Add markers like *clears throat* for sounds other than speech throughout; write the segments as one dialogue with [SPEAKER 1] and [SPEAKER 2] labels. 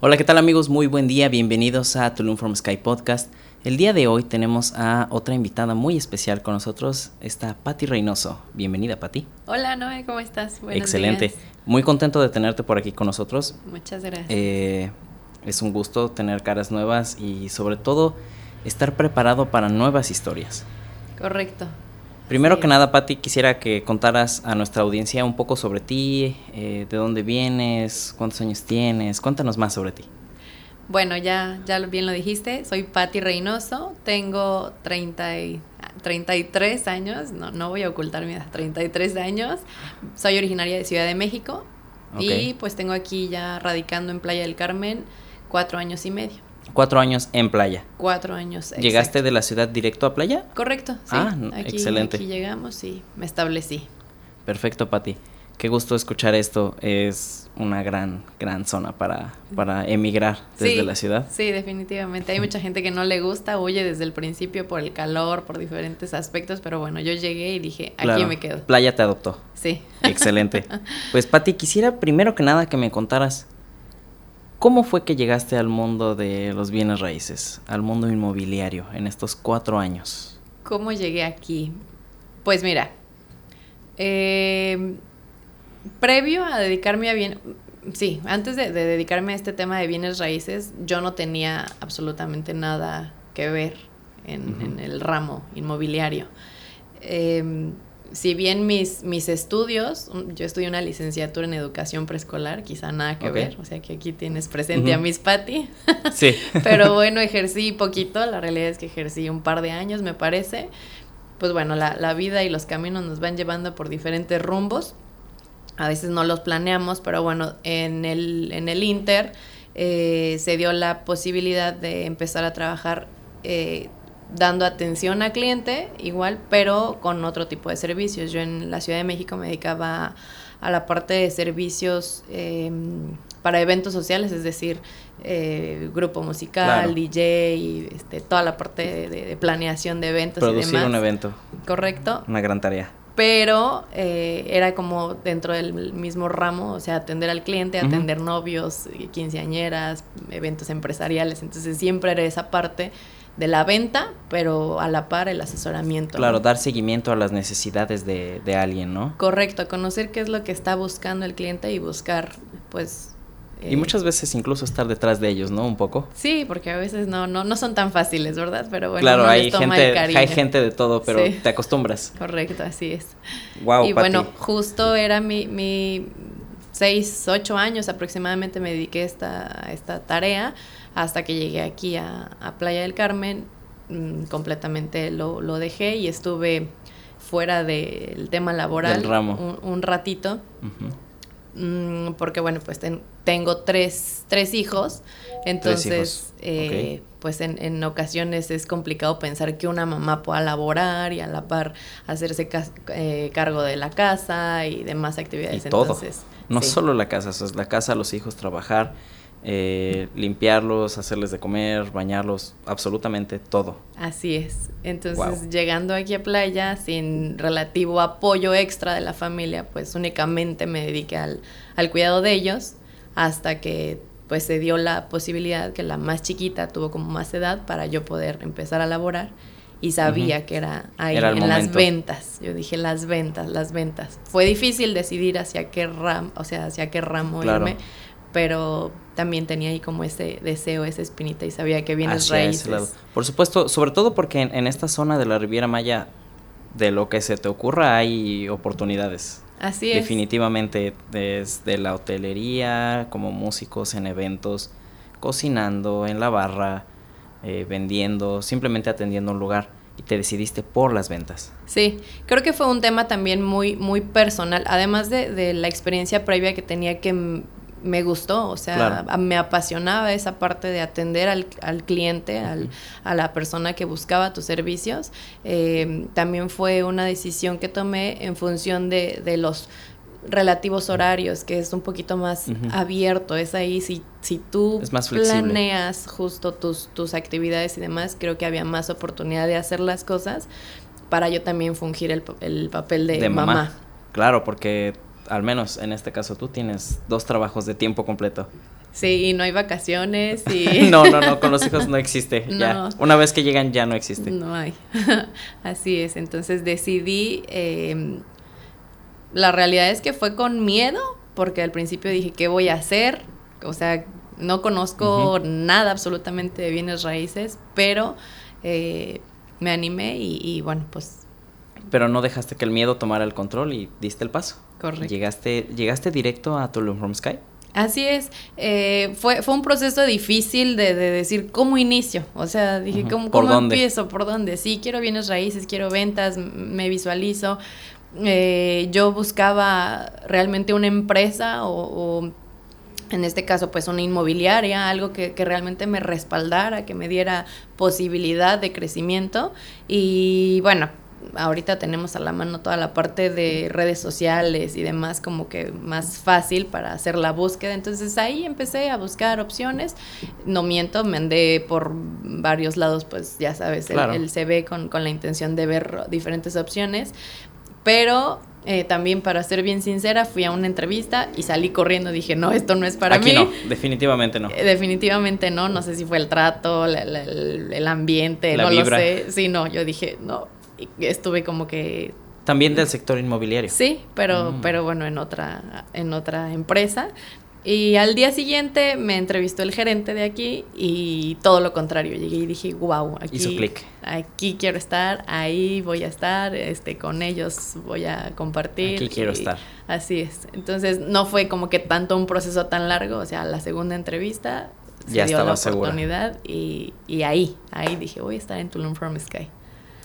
[SPEAKER 1] Hola, ¿qué tal amigos? Muy buen día, bienvenidos a Tulum from Sky Podcast. El día de hoy tenemos a otra invitada muy especial con nosotros, está Patti Reynoso. Bienvenida, Patti.
[SPEAKER 2] Hola, Noé, ¿cómo estás?
[SPEAKER 1] Buenos Excelente. Muy contento de tenerte por aquí con nosotros.
[SPEAKER 2] Muchas gracias.
[SPEAKER 1] Eh, es un gusto tener caras nuevas y sobre todo estar preparado para nuevas historias.
[SPEAKER 2] Correcto.
[SPEAKER 1] Primero que nada, Patti, quisiera que contaras a nuestra audiencia un poco sobre ti, eh, de dónde vienes, cuántos años tienes, cuéntanos más sobre ti.
[SPEAKER 2] Bueno, ya, ya bien lo dijiste, soy Patti Reynoso, tengo 30 y, 33 años, no, no voy a ocultar mi edad, 33 años, soy originaria de Ciudad de México y pues tengo aquí ya radicando en Playa del Carmen cuatro años y medio.
[SPEAKER 1] Cuatro años en playa.
[SPEAKER 2] Cuatro años.
[SPEAKER 1] ¿Llegaste de la ciudad directo a playa?
[SPEAKER 2] Correcto, sí.
[SPEAKER 1] Ah, excelente.
[SPEAKER 2] Aquí llegamos y me establecí.
[SPEAKER 1] Perfecto, Pati. Qué gusto escuchar esto. Es una gran, gran zona para, para emigrar desde la ciudad.
[SPEAKER 2] Sí, definitivamente. Hay mucha gente que no le gusta, huye desde el principio por el calor, por diferentes aspectos, pero bueno, yo llegué y dije, aquí me quedo.
[SPEAKER 1] Playa te adoptó.
[SPEAKER 2] Sí.
[SPEAKER 1] Excelente. *laughs* Pues Pati, quisiera primero que nada que me contaras ¿Cómo fue que llegaste al mundo de los bienes raíces, al mundo inmobiliario en estos cuatro años?
[SPEAKER 2] ¿Cómo llegué aquí? Pues mira, em, previo a dedicarme a bien, sí, antes de, dedicarme a este tema de bienes raíces, yo no tenía absolutamente nada que ver en, el ramo inmobiliario. Em, si bien mis, mis estudios, yo estudié una licenciatura en educación preescolar, quizá nada que ver, o sea que aquí tienes presente a Miss Patty.
[SPEAKER 1] Sí. *laughs*
[SPEAKER 2] Pero bueno, ejercí poquito, la realidad es que ejercí un par de años, me parece. Pues bueno, la, la vida y los caminos nos van llevando por diferentes rumbos. A veces no los planeamos, pero bueno, en el, en el Inter eh, se dio la posibilidad de empezar a trabajar eh, dando atención al cliente igual, pero con otro tipo de servicios. Yo en la Ciudad de México me dedicaba a la parte de servicios em, para eventos sociales, es decir, eh, grupo musical, DJ, y, este, toda la parte de, planeación de eventos.
[SPEAKER 1] Producir
[SPEAKER 2] y demás.
[SPEAKER 1] un evento.
[SPEAKER 2] Correcto.
[SPEAKER 1] Una gran tarea.
[SPEAKER 2] Pero eh, era como dentro del mismo ramo, o sea, atender al cliente, atender novios, quinceañeras, eventos empresariales. Entonces siempre era esa parte de la venta, pero a la par el asesoramiento.
[SPEAKER 1] Claro, dar seguimiento a las necesidades de, de, alguien, ¿no?
[SPEAKER 2] Correcto, conocer qué es lo que está buscando el cliente y buscar, pues...
[SPEAKER 1] y eh, muchas veces incluso estar detrás de ellos, ¿no? Un poco.
[SPEAKER 2] Sí, porque a veces no, no, no son tan fáciles, ¿verdad? Pero bueno,
[SPEAKER 1] claro, hay, gente, hay gente de todo, pero te acostumbras.
[SPEAKER 2] Correcto, así es.
[SPEAKER 1] Wow,
[SPEAKER 2] y bueno, justo era mi, mi seis, ocho años aproximadamente me dediqué a esta, a esta tarea hasta que llegué aquí a, Playa del Carmen, mm, completamente lo, dejé y estuve fuera del tema laboral Un, ratito. Mm, porque bueno, pues tengo tres, tres hijos, entonces eh, pues en, ocasiones es complicado pensar que una mamá pueda laborar y a la par hacerse eh, cargo de la casa y demás actividades.
[SPEAKER 1] Y todo. no solo la casa, es la casa, los hijos, trabajar eh, limpiarlos, hacerles de comer, bañarlos, absolutamente todo.
[SPEAKER 2] Así es. Entonces, llegando aquí a playa sin relativo apoyo extra de la familia, pues únicamente me dediqué al, cuidado de ellos hasta que pues se dio la posibilidad que la más chiquita tuvo como más edad para yo poder empezar a laborar y sabía que era ahí en las ventas. Yo dije las ventas, las ventas. Fue difícil decidir hacia qué ramo, o sea, hacia qué ramo irme, pero también tenía ahí como ese deseo, esa espinita y sabía que vienes raíces.
[SPEAKER 1] Por supuesto, sobre todo porque en, esta zona de la Riviera Maya, de lo que se te ocurra, hay oportunidades.
[SPEAKER 2] Así es.
[SPEAKER 1] Definitivamente, desde la hotelería, como músicos en eventos, cocinando, en la barra, eh, vendiendo, simplemente atendiendo un lugar y te decidiste por las ventas.
[SPEAKER 2] Sí, creo que fue un tema también muy, muy personal, además de, de la experiencia previa que tenía que me gustó, o sea, me apasionaba esa parte de atender al, al cliente, al, a la persona que buscaba tus servicios. Em, también fue una decisión que tomé en función de, de los relativos horarios, que es un poquito más abierto, es ahí, si, si tú planeas justo tus, tus actividades y demás, creo que había más oportunidad de hacer las cosas para yo también fungir el, el papel de, mamá.
[SPEAKER 1] Claro, porque al menos en este caso tú tienes dos trabajos de tiempo completo.
[SPEAKER 2] Sí, y no hay vacaciones y... *laughs*
[SPEAKER 1] no, no, no, con los *laughs* hijos no existe. Ya. Una vez que llegan ya no existe.
[SPEAKER 2] No hay. *laughs* Así es. Entonces decidí... Em, la realidad es que fue con miedo, porque al principio dije, ¿qué voy a hacer? O sea, no conozco nada absolutamente de bienes raíces, pero eh, me animé y, bueno, pues...
[SPEAKER 1] Pero no dejaste que el miedo tomara el control y diste el paso.
[SPEAKER 2] Correcto.
[SPEAKER 1] ¿Llegaste, llegaste directo a Tulum From Sky?
[SPEAKER 2] Así es, eh, fue, fue un proceso difícil de, decir cómo inicio, o sea, dije, ¿cómo, ¿cómo empiezo? ¿Por dónde? Sí, quiero bienes raíces, quiero ventas, me visualizo. Eh, yo buscaba realmente una empresa o, en este caso pues una inmobiliaria, algo que, que, realmente me respaldara, que me diera posibilidad de crecimiento y bueno, ahorita tenemos a la mano toda la parte de redes sociales y demás como que más fácil para hacer la búsqueda. Entonces ahí empecé a buscar opciones. No miento, me andé por varios lados, pues ya sabes, el, CV con, con, la intención de ver diferentes opciones. Pero eh, también, para ser bien sincera, fui a una entrevista y salí corriendo. Dije, no, esto no es para
[SPEAKER 1] mí. Aquí no, definitivamente no.
[SPEAKER 2] Eh, definitivamente no. No sé si fue el trato, el, ambiente, no lo sé. Sí, no, yo dije, no, estuve como que
[SPEAKER 1] también del sector inmobiliario.
[SPEAKER 2] Sí, pero, mm. pero bueno, en otra, en otra empresa. Y al día siguiente me entrevistó el gerente de aquí y todo lo contrario. Llegué y dije, wow, aquí, aquí quiero estar, ahí voy a estar, este, con ellos voy a compartir.
[SPEAKER 1] Aquí quiero estar.
[SPEAKER 2] Así es. Entonces no fue como que tanto un proceso tan largo, o sea, la segunda entrevista
[SPEAKER 1] ya
[SPEAKER 2] se
[SPEAKER 1] dio la
[SPEAKER 2] oportunidad y, y ahí, ahí dije, voy a estar en Tulum From Sky.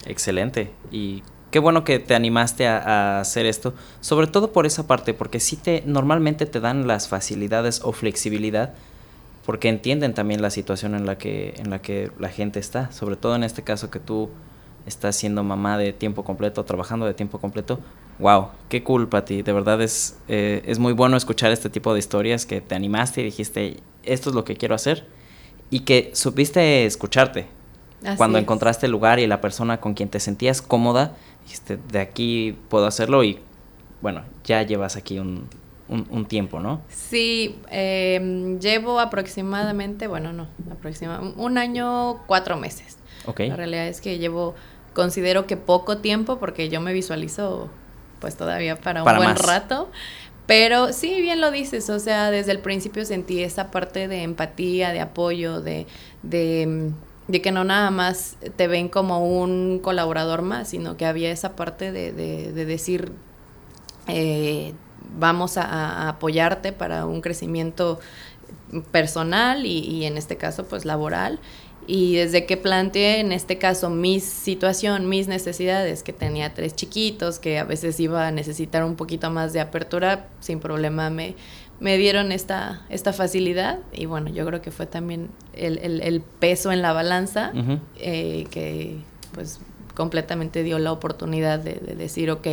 [SPEAKER 1] Excelente. Y qué bueno que te animaste a, hacer esto, sobre todo por esa parte, porque sí te normalmente te dan las facilidades o flexibilidad, porque entienden también la situación en la que en la que la gente está, sobre todo en este caso que tú estás siendo mamá de tiempo completo, trabajando de tiempo completo. Wow, qué cool, ti De verdad es, eh, es muy bueno escuchar este tipo de historias que te animaste y dijiste, esto es lo que quiero hacer. Y que supiste escucharte, cuando encontraste el lugar y la persona con quien te sentías cómoda, dijiste, de aquí puedo hacerlo y bueno, ya llevas aquí un, un, tiempo, ¿no?
[SPEAKER 2] Sí, em, llevo aproximadamente, bueno, no, aproximadamente un año, cuatro meses.
[SPEAKER 1] Ok.
[SPEAKER 2] La realidad es que llevo, considero que poco tiempo porque yo me visualizo pues todavía para un buen rato. Pero sí, bien lo dices, o sea, desde el principio sentí esa parte de empatía, de apoyo, de, de de que no nada más te ven como un colaborador más, sino que había esa parte de, de, decir, eh, vamos a, apoyarte para un crecimiento personal y, y, en este caso pues laboral. Y desde que planteé en este caso mi situación, mis necesidades, que tenía tres chiquitos, que a veces iba a necesitar un poquito más de apertura, sin problema me, me dieron esta, esta facilidad y bueno, yo creo que fue también el, el, peso en la balanza eh, que pues completamente dio la oportunidad de, decir, ok,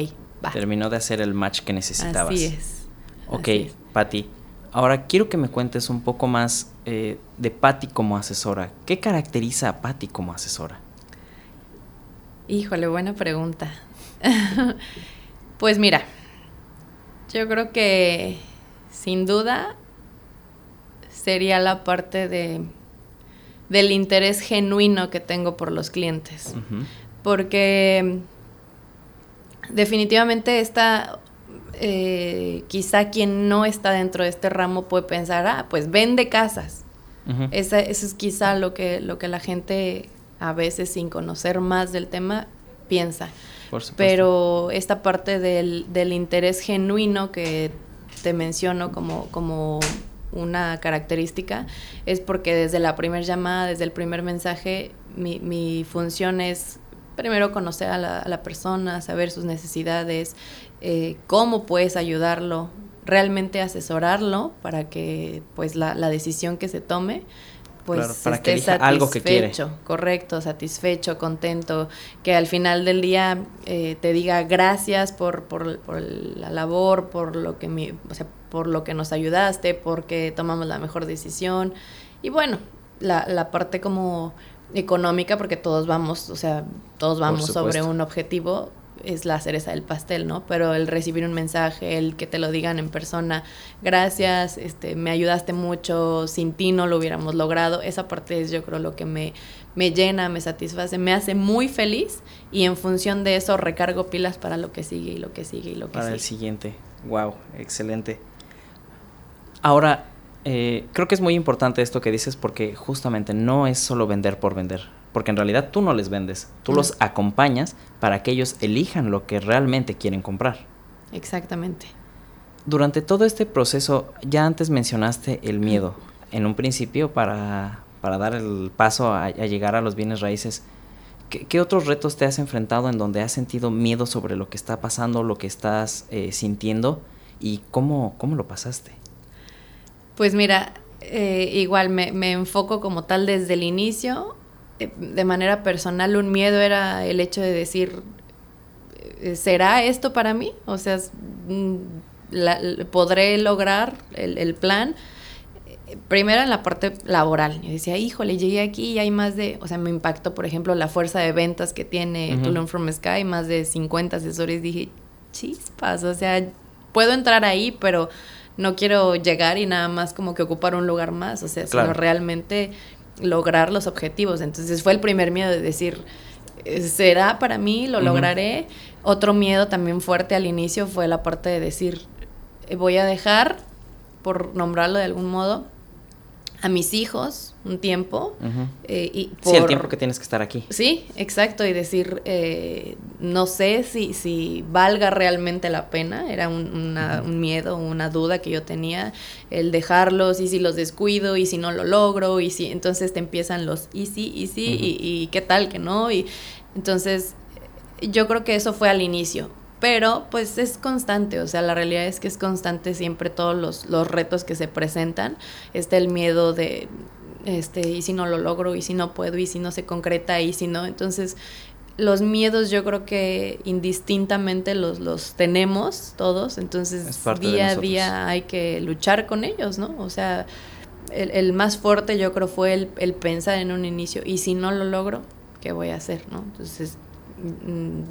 [SPEAKER 1] va. Terminó de hacer el match que necesitabas.
[SPEAKER 2] Así es.
[SPEAKER 1] Ok, Patti. Ahora quiero que me cuentes un poco más eh, de Patti como asesora. ¿Qué caracteriza a Patti como asesora?
[SPEAKER 2] Híjole, buena pregunta. *laughs* pues mira, yo creo que sin duda sería la parte de del interés genuino que tengo por los clientes. Porque definitivamente esta, eh, quizá quien no está dentro de este ramo puede pensar, ah, pues vende casas. eso es quizá lo que, lo que la gente a veces sin conocer más del tema piensa. Pero esta parte del, del interés genuino que te menciono como, como una característica es porque desde la primera llamada, desde el primer mensaje, mi, mi función es primero conocer a la, persona, saber sus necesidades, eh, cómo puedes ayudarlo, realmente asesorarlo para que pues la, la decisión que se tome pues
[SPEAKER 1] para que elija algo que quiere.
[SPEAKER 2] Correcto, satisfecho, contento, que al final del día eh, te diga gracias por, por, por, la labor, por lo que mi, o sea, por lo que nos ayudaste, porque tomamos la mejor decisión. Y bueno, la, la parte como económica, porque todos vamos, o sea, todos vamos sobre un objetivo, es la cereza del pastel, ¿no? Pero el recibir un mensaje, el que te lo digan en persona, gracias, este, me ayudaste mucho, sin ti no lo hubiéramos logrado, esa parte es yo creo lo que me, me llena, me satisface, me hace muy feliz y en función de eso recargo pilas para lo que sigue y lo que sigue y lo que
[SPEAKER 1] para
[SPEAKER 2] sigue.
[SPEAKER 1] el siguiente. Wow, excelente. Ahora, eh, creo que es muy importante esto que dices porque justamente no es solo vender por vender, porque en realidad tú no les vendes, tú los acompañas para que ellos elijan lo que realmente quieren comprar.
[SPEAKER 2] Exactamente.
[SPEAKER 1] Durante todo este proceso, ya antes mencionaste el miedo. En un principio, para, para dar el paso a, a, llegar a los bienes raíces, ¿qué, ¿qué, otros retos te has enfrentado en donde has sentido miedo sobre lo que está pasando, lo que estás eh, sintiendo y cómo, cómo lo pasaste?
[SPEAKER 2] Pues mira, eh, igual me, me, enfoco como tal desde el inicio. Eh, de manera personal, un miedo era el hecho de decir, eh, ¿será esto para mí? O sea, mm, la, ¿podré lograr el, el, plan? Primero en la parte laboral. Yo decía, híjole, llegué aquí y hay más de, o sea, me impactó, por ejemplo, la fuerza de ventas que tiene uh -huh. Tulum From Sky, más de 50 asesores. Dije, chispas, o sea, puedo entrar ahí, pero no quiero llegar y nada más como que ocupar un lugar más, o sea, claro. sino realmente lograr los objetivos. Entonces fue el primer miedo de decir, ¿será para mí? ¿Lo uh -huh. lograré? Otro miedo también fuerte al inicio fue la parte de decir, voy a dejar, por nombrarlo de algún modo, a mis hijos un tiempo.
[SPEAKER 1] Uh -huh.
[SPEAKER 2] eh, y
[SPEAKER 1] por, sí, el tiempo que tienes que estar aquí.
[SPEAKER 2] Sí, exacto, y decir, eh, no sé si, si valga realmente la pena, era un, una, uh -huh. un, miedo, una duda que yo tenía, el dejarlos, y si los descuido, y si no lo logro, y si entonces te empiezan los y sí, y sí, uh -huh. y, y qué tal que no, y entonces yo creo que eso fue al inicio, pero pues es constante, o sea, la realidad es que es constante siempre todos los, los retos que se presentan, está el miedo de, este, y si no lo logro, y si no puedo, y si no se concreta, y si no, entonces los miedos yo creo que indistintamente los, los tenemos todos, entonces día a día hay que luchar con ellos, ¿no? O sea, el, el más fuerte yo creo fue el, el pensar en un inicio, y si no lo logro, ¿qué voy a hacer, no? Entonces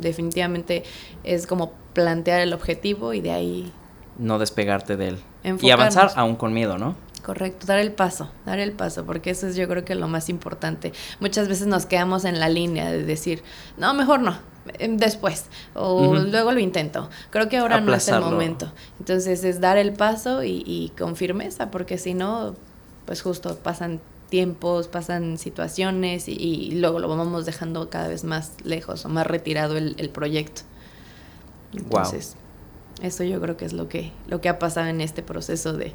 [SPEAKER 2] definitivamente es como plantear el objetivo y de ahí
[SPEAKER 1] no despegarte de él enfocarnos. y avanzar aún con miedo, ¿no?
[SPEAKER 2] Correcto, dar el paso, dar el paso, porque eso es yo creo que lo más importante. Muchas veces nos quedamos en la línea de decir, no, mejor no, em, después, o uh -huh. luego lo intento. Creo que ahora Aplazarlo. no es el momento. Entonces es dar el paso y, y con firmeza, porque si no, pues justo pasan tiempos, pasan situaciones y, y, luego lo vamos dejando cada vez más lejos o más retirado el, el proyecto. Entonces, wow. eso yo creo que es lo que, lo que ha pasado en este proceso de,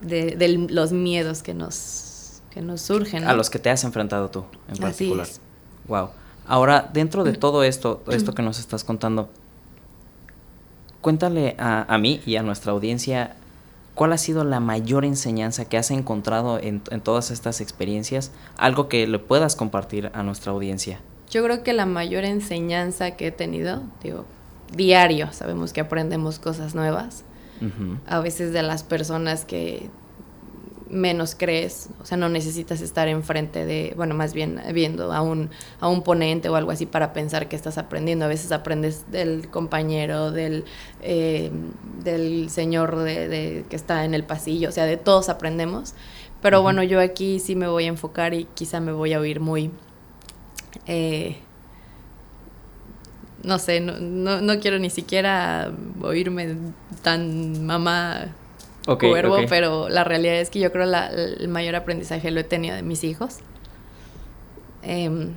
[SPEAKER 2] de, de los miedos que nos, que nos surgen. ¿no?
[SPEAKER 1] A los que te has enfrentado tú, en particular. Así es. Wow. Ahora, dentro de todo esto, esto que nos estás contando, cuéntale a, a mí y a nuestra audiencia ¿Cuál ha sido la mayor enseñanza que has encontrado en, en, todas estas experiencias? Algo que le puedas compartir a nuestra audiencia.
[SPEAKER 2] Yo creo que la mayor enseñanza que he tenido, digo, diario, sabemos que aprendemos cosas nuevas. Uh -huh. A veces de las personas que menos crees, o sea, no necesitas estar enfrente de, bueno, más bien viendo a un, a un ponente o algo así para pensar que estás aprendiendo. A veces aprendes del compañero, del, eh, del señor de, de, que está en el pasillo, o sea, de todos aprendemos. Pero uh -huh. bueno, yo aquí sí me voy a enfocar y quizá me voy a oír muy... Eh, no sé, no, no, no quiero ni siquiera oírme tan mamá okay, cuervo, okay. pero la realidad es que yo creo la, el mayor aprendizaje lo he tenido de mis hijos. Eh,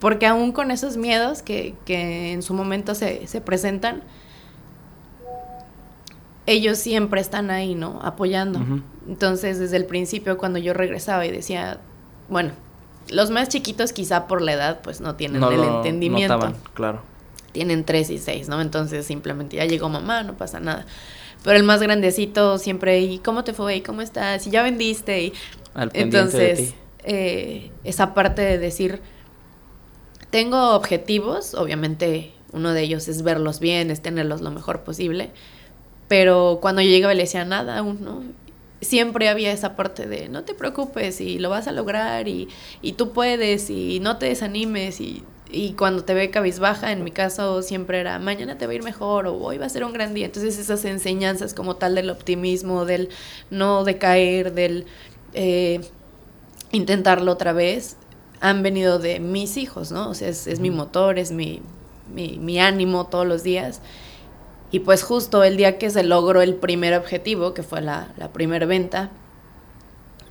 [SPEAKER 2] porque aún con esos miedos que, que en su momento se, se, presentan, ellos siempre están ahí, ¿no? Apoyando. Uh -huh. Entonces, desde el principio, cuando yo regresaba y decía, bueno, los más chiquitos quizá por la edad pues no tienen no el lo entendimiento.
[SPEAKER 1] Notaban, claro.
[SPEAKER 2] Tienen tres y seis, ¿no? Entonces simplemente ya llegó mamá, no pasa nada. Pero el más grandecito siempre, ¿y cómo te fue? ¿Y cómo estás? ¿Y ya vendiste? Y
[SPEAKER 1] Al
[SPEAKER 2] entonces, eh, esa parte de decir, tengo objetivos, obviamente uno de ellos es verlos bien, es tenerlos lo mejor posible, pero cuando yo llegaba le decía nada aún, ¿no? Siempre había esa parte de no te preocupes y lo vas a lograr y, y tú puedes y no te desanimes y, y, cuando te ve cabizbaja, en mi caso siempre era mañana te va a ir mejor o hoy va a ser un gran día. Entonces esas enseñanzas como tal del optimismo, del no decaer, del eh, intentarlo otra vez, han venido de mis hijos, ¿no? O sea, es, es mi motor, es mi, mi, mi ánimo todos los días. Y pues justo el día que se logró el primer objetivo, que fue la, la primera venta,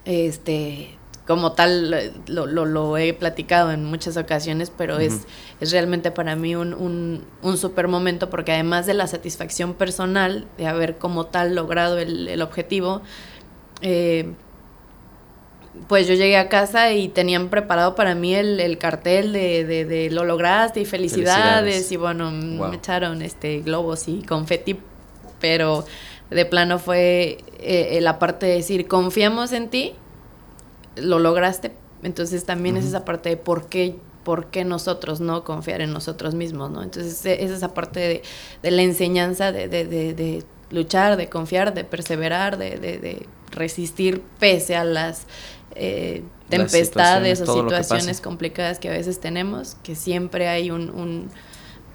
[SPEAKER 2] este, como tal lo, lo, lo, he platicado en muchas ocasiones, pero uh -huh. es, es realmente para mí un, un, un super momento porque además de la satisfacción personal de haber como tal logrado el, el objetivo, eh, pues yo llegué a casa y tenían preparado para mí el, el cartel de, de, de, lo lograste y felicidades, felicidades. y bueno, wow. me echaron este globos y confeti, pero de plano fue eh, la parte de decir, confiamos en ti, lo lograste, entonces también uh -huh. es esa parte de por qué por qué nosotros no confiar en nosotros mismos, ¿no? Entonces es esa parte de, de la enseñanza de, de, de, luchar, de confiar, de perseverar, de, resistir pese a las eh, tempestades situaciones, o situaciones complicadas que a veces tenemos, que siempre hay un, un,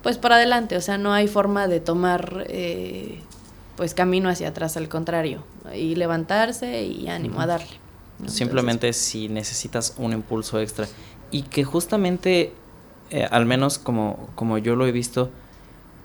[SPEAKER 2] pues para adelante, o sea, no hay forma de tomar eh, pues camino hacia atrás, al contrario, y levantarse y ánimo uh -huh. a darle.
[SPEAKER 1] ¿no? Simplemente Entonces, si necesitas un impulso extra y que justamente, eh, al menos como, como yo lo he visto,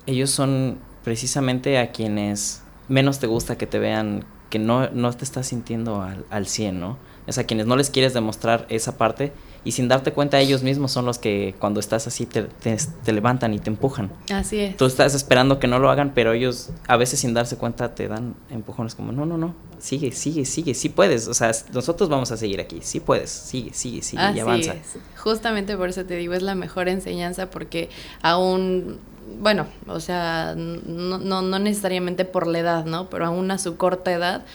[SPEAKER 1] ellos son precisamente a quienes menos te gusta que te vean que no, no te estás sintiendo al, al 100, ¿no? Es a quienes no les quieres demostrar esa parte y sin darte cuenta ellos mismos son los que cuando estás así te, te, te, levantan y te empujan.
[SPEAKER 2] Así es.
[SPEAKER 1] Tú estás esperando que no lo hagan, pero ellos a veces sin darse cuenta te dan empujones como, no, no, no, sigue, sigue, sigue, sí puedes. O sea, nosotros vamos a seguir aquí, sí puedes, sigue, sigue, sigue
[SPEAKER 2] así
[SPEAKER 1] y avanza.
[SPEAKER 2] Es. Justamente por eso te digo, es la mejor enseñanza porque aún bueno, o sea, no, no, no necesariamente por la edad, ¿no? Pero aún a su corta edad,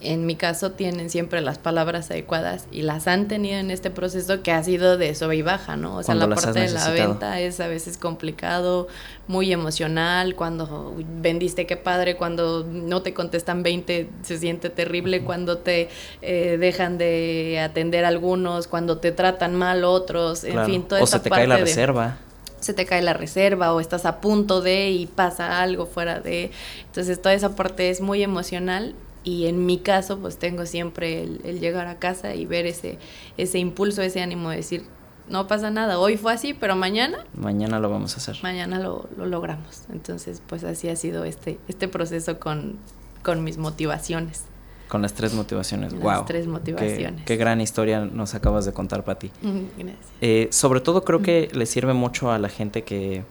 [SPEAKER 2] en mi caso tienen siempre las palabras adecuadas y las han tenido en este proceso que ha sido de sube y baja, ¿no? O sea, la parte de la venta es a veces complicado, muy emocional, cuando vendiste qué padre, cuando no te contestan 20 se siente terrible, cuando te eh, dejan de atender algunos, cuando te tratan mal otros, en fin, toda
[SPEAKER 1] o
[SPEAKER 2] esa
[SPEAKER 1] se te
[SPEAKER 2] parte
[SPEAKER 1] cae la
[SPEAKER 2] de,
[SPEAKER 1] reserva
[SPEAKER 2] se te cae la reserva o estás a punto de y pasa algo fuera de. Entonces toda esa parte es muy emocional y en mi caso pues tengo siempre el, el, llegar a casa y ver ese, ese impulso, ese ánimo de decir, no pasa nada, hoy fue así, pero mañana...
[SPEAKER 1] Mañana lo vamos a hacer.
[SPEAKER 2] Mañana lo, lo logramos. Entonces pues así ha sido este, este proceso con, con mis motivaciones.
[SPEAKER 1] Con las tres motivaciones,
[SPEAKER 2] las
[SPEAKER 1] wow.
[SPEAKER 2] tres motivaciones.
[SPEAKER 1] Qué, qué, gran historia nos acabas de contar, Pati.
[SPEAKER 2] Gracias.
[SPEAKER 1] Eh, sobre todo creo que le sirve mucho a la gente que,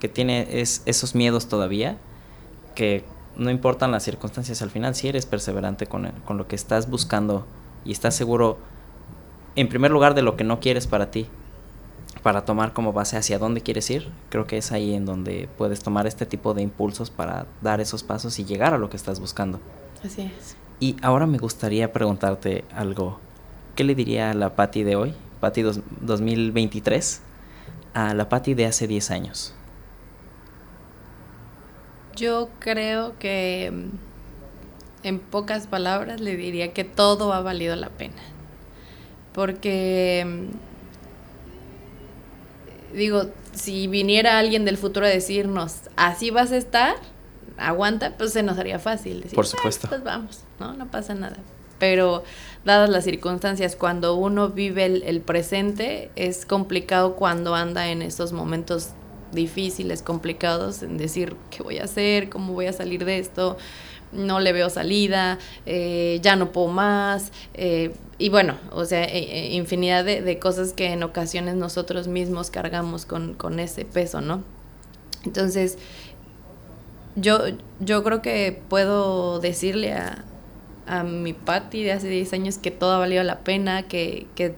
[SPEAKER 1] que tiene es, esos miedos todavía, que no importan las circunstancias al final, si eres perseverante con, el, con lo que estás buscando y estás seguro, en primer lugar, de lo que no quieres para ti, para tomar como base hacia dónde quieres ir, creo que es ahí en donde puedes tomar este tipo de impulsos para dar esos pasos y llegar a lo que estás buscando.
[SPEAKER 2] Así es.
[SPEAKER 1] Y ahora me gustaría preguntarte algo. ¿Qué le diría a la Patty de hoy, Patty dos, 2023, a la Patty de hace 10 años?
[SPEAKER 2] Yo creo que mm, en pocas palabras le diría que todo ha valido la pena. Porque mm, digo, si viniera alguien del futuro a decirnos, así vas a estar, aguanta, pues se nos haría fácil decir,
[SPEAKER 1] por supuesto.
[SPEAKER 2] Ah, pues vamos, no, no pasa nada. Pero dadas las circunstancias, cuando uno vive el, el, presente, es complicado cuando anda en esos momentos difíciles, complicados, en decir qué voy a hacer, cómo voy a salir de esto, no le veo salida, eh, ya no puedo más, eh, y bueno, o sea, eh, infinidad de, de, cosas que en ocasiones nosotros mismos cargamos con, con ese peso, ¿no? Entonces, yo, yo creo que puedo decirle a, a mi Patty de hace 10 años que todo ha valido la pena, que, que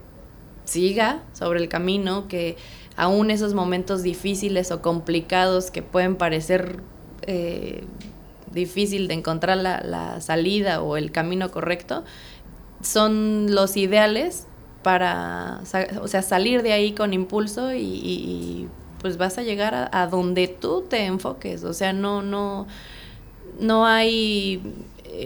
[SPEAKER 2] siga sobre el camino, que aún esos momentos difíciles o complicados que pueden parecer eh, difícil de encontrar la, la, salida o el camino correcto, son los ideales para o sea, salir de ahí con impulso y, y, pues vas a llegar a, a, donde tú te enfoques. O sea, no, no, no hay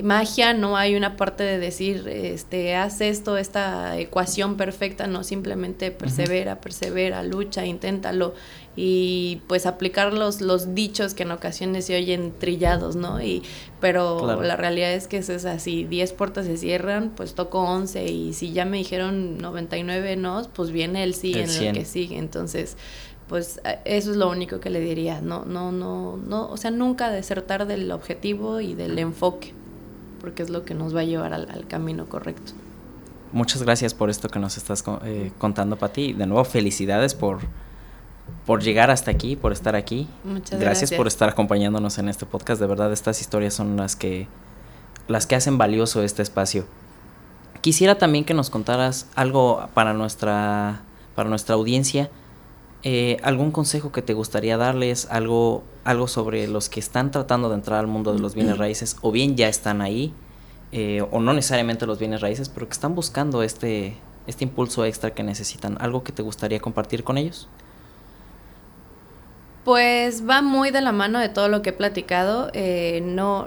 [SPEAKER 2] magia, no hay una parte de decir, este, haz esto, esta ecuación perfecta, no, simplemente persevera, persevera, lucha, inténtalo y pues aplicar los, los dichos que en ocasiones se oyen trillados, ¿no? Y, pero la realidad es que es así, 10 puertas se cierran, pues toco 11 y si ya me dijeron 99 no, pues viene el sí en el que sigue, entonces pues eso es lo único que le diría, no, no, no, no, o sea, nunca desertar del objetivo y del enfoque, porque es lo que nos va a llevar al, camino correcto.
[SPEAKER 1] Muchas gracias por esto que nos estás eh, contando, Pati. De nuevo, felicidades por, por llegar hasta aquí, por estar aquí.
[SPEAKER 2] Muchas
[SPEAKER 1] gracias, por estar acompañándonos en este podcast. De verdad, estas historias son las que, las que hacen valioso este espacio. Quisiera también que nos contaras algo para nuestra, para nuestra audiencia eh, ¿Algún consejo que te gustaría darles? Algo, algo sobre los que están tratando de entrar al mundo de los bienes *clears throat* raíces o bien ya están ahí eh, o no necesariamente los bienes raíces, pero que están buscando este, este impulso extra que necesitan. ¿Algo que te gustaría compartir con ellos?
[SPEAKER 2] Pues va muy de la mano de todo lo que he platicado. Eh, no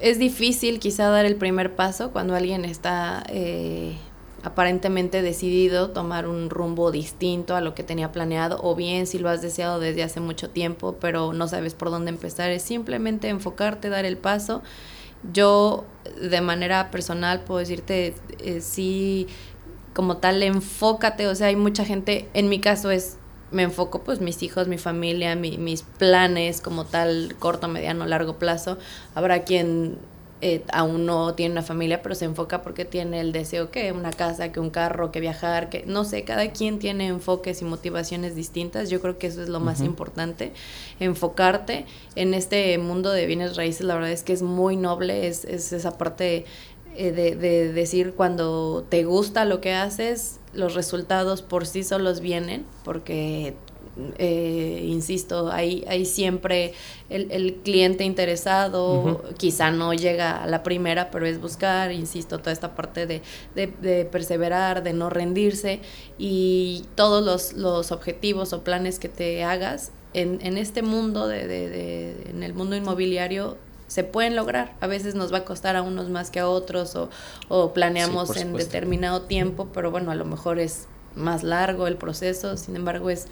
[SPEAKER 2] es difícil quizá dar el primer paso cuando alguien está aparentemente decidido tomar un rumbo distinto a lo que tenía planeado o bien si lo has deseado desde hace mucho tiempo pero no sabes por dónde empezar es simplemente enfocarte dar el paso yo de manera personal puedo decirte eh, sí como tal enfócate o sea hay mucha gente en mi caso es me enfoco pues mis hijos, mi familia, mis planes como tal, corto, mediano, largo plazo. Habrá quien eh, aún no tiene una familia, pero se enfoca porque tiene el deseo que una casa, que un carro, que viajar, que no sé, cada quien tiene enfoques y motivaciones distintas. Yo creo que eso es lo más importante, enfocarte en este mundo de bienes raíces. La verdad es que es muy noble, es, es esa parte eh, de, de decir cuando te gusta lo que haces, los resultados por sí solos vienen, porque eh, insisto, hay, hay siempre el, cliente interesado, quizá no llega a la primera, pero es buscar, insisto, toda esta parte de, de, perseverar, de no rendirse y todos los, los, objetivos o planes que te hagas en, en este mundo, de, en el mundo inmobiliario, se pueden lograr. A veces nos va a costar a unos más que a otros o, o planeamos en determinado tiempo, pero bueno, a lo mejor es más largo el proceso, sin embargo es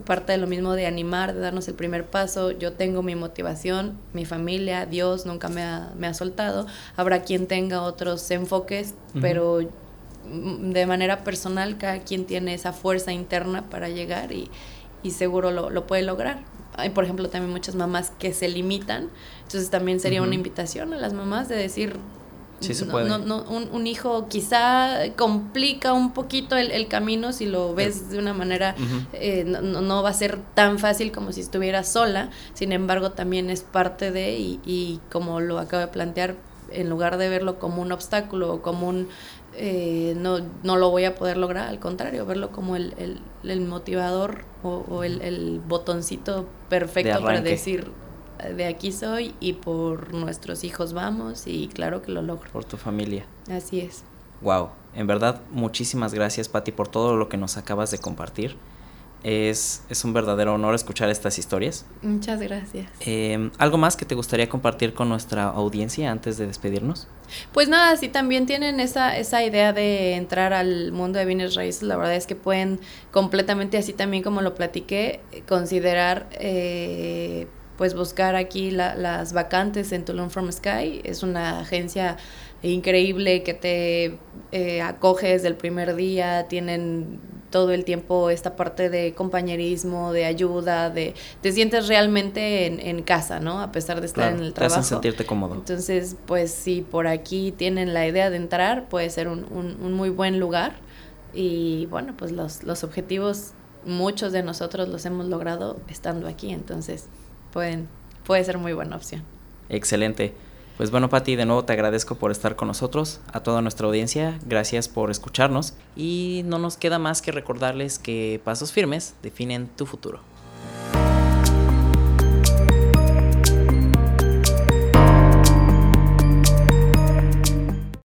[SPEAKER 2] parte de lo mismo de animar, de darnos el primer paso. Yo tengo mi motivación, mi familia, Dios nunca me ha, me ha soltado. Habrá quien tenga otros enfoques, pero de manera personal cada quien tiene esa fuerza interna para llegar y, y seguro lo, lo, puede lograr. Hay, por ejemplo, también muchas mamás que se limitan, entonces también sería una invitación a las mamás de decir,
[SPEAKER 1] Sí se puede.
[SPEAKER 2] No, no, un, hijo quizá complica un poquito el, camino si lo ves de una manera, eh, no, no, va a ser tan fácil como si estuviera sola, sin embargo también es parte de, y, y como lo acabo de plantear, en lugar de verlo como un obstáculo o como un eh, no, no lo voy a poder lograr, al contrario, verlo como el, el, el motivador o, o el, el, botoncito perfecto para decir de aquí soy y por nuestros hijos vamos y claro que lo logro.
[SPEAKER 1] Por tu familia.
[SPEAKER 2] Así es.
[SPEAKER 1] Wow, en verdad muchísimas gracias Patti por todo lo que nos acabas de compartir. Es, es un verdadero honor escuchar estas historias.
[SPEAKER 2] Muchas gracias.
[SPEAKER 1] Em, ¿Algo más que te gustaría compartir con nuestra audiencia antes de despedirnos?
[SPEAKER 2] Pues nada, si también tienen esa, esa idea de entrar al mundo de bienes raíces, la verdad es que pueden completamente, así también como lo platiqué, considerar eh, pues buscar aquí las vacantes en Tulum From Sky. Es una agencia increíble que te eh, acoge desde el primer día, tienen todo el tiempo esta parte de compañerismo, de ayuda, de te sientes realmente en, casa, ¿no? A pesar de estar en el trabajo.
[SPEAKER 1] Te hacen sentirte cómodo.
[SPEAKER 2] Entonces, pues si por aquí tienen la idea de entrar, puede ser un, un, muy buen lugar. Y bueno, pues los, los objetivos, muchos de nosotros los hemos logrado estando aquí, entonces pueden, puede ser muy buena opción.
[SPEAKER 1] Excelente. Pues bueno, Pati, de nuevo te agradezco por estar con nosotros, a toda nuestra audiencia, gracias por escucharnos y no nos queda más que recordarles que pasos firmes definen tu futuro.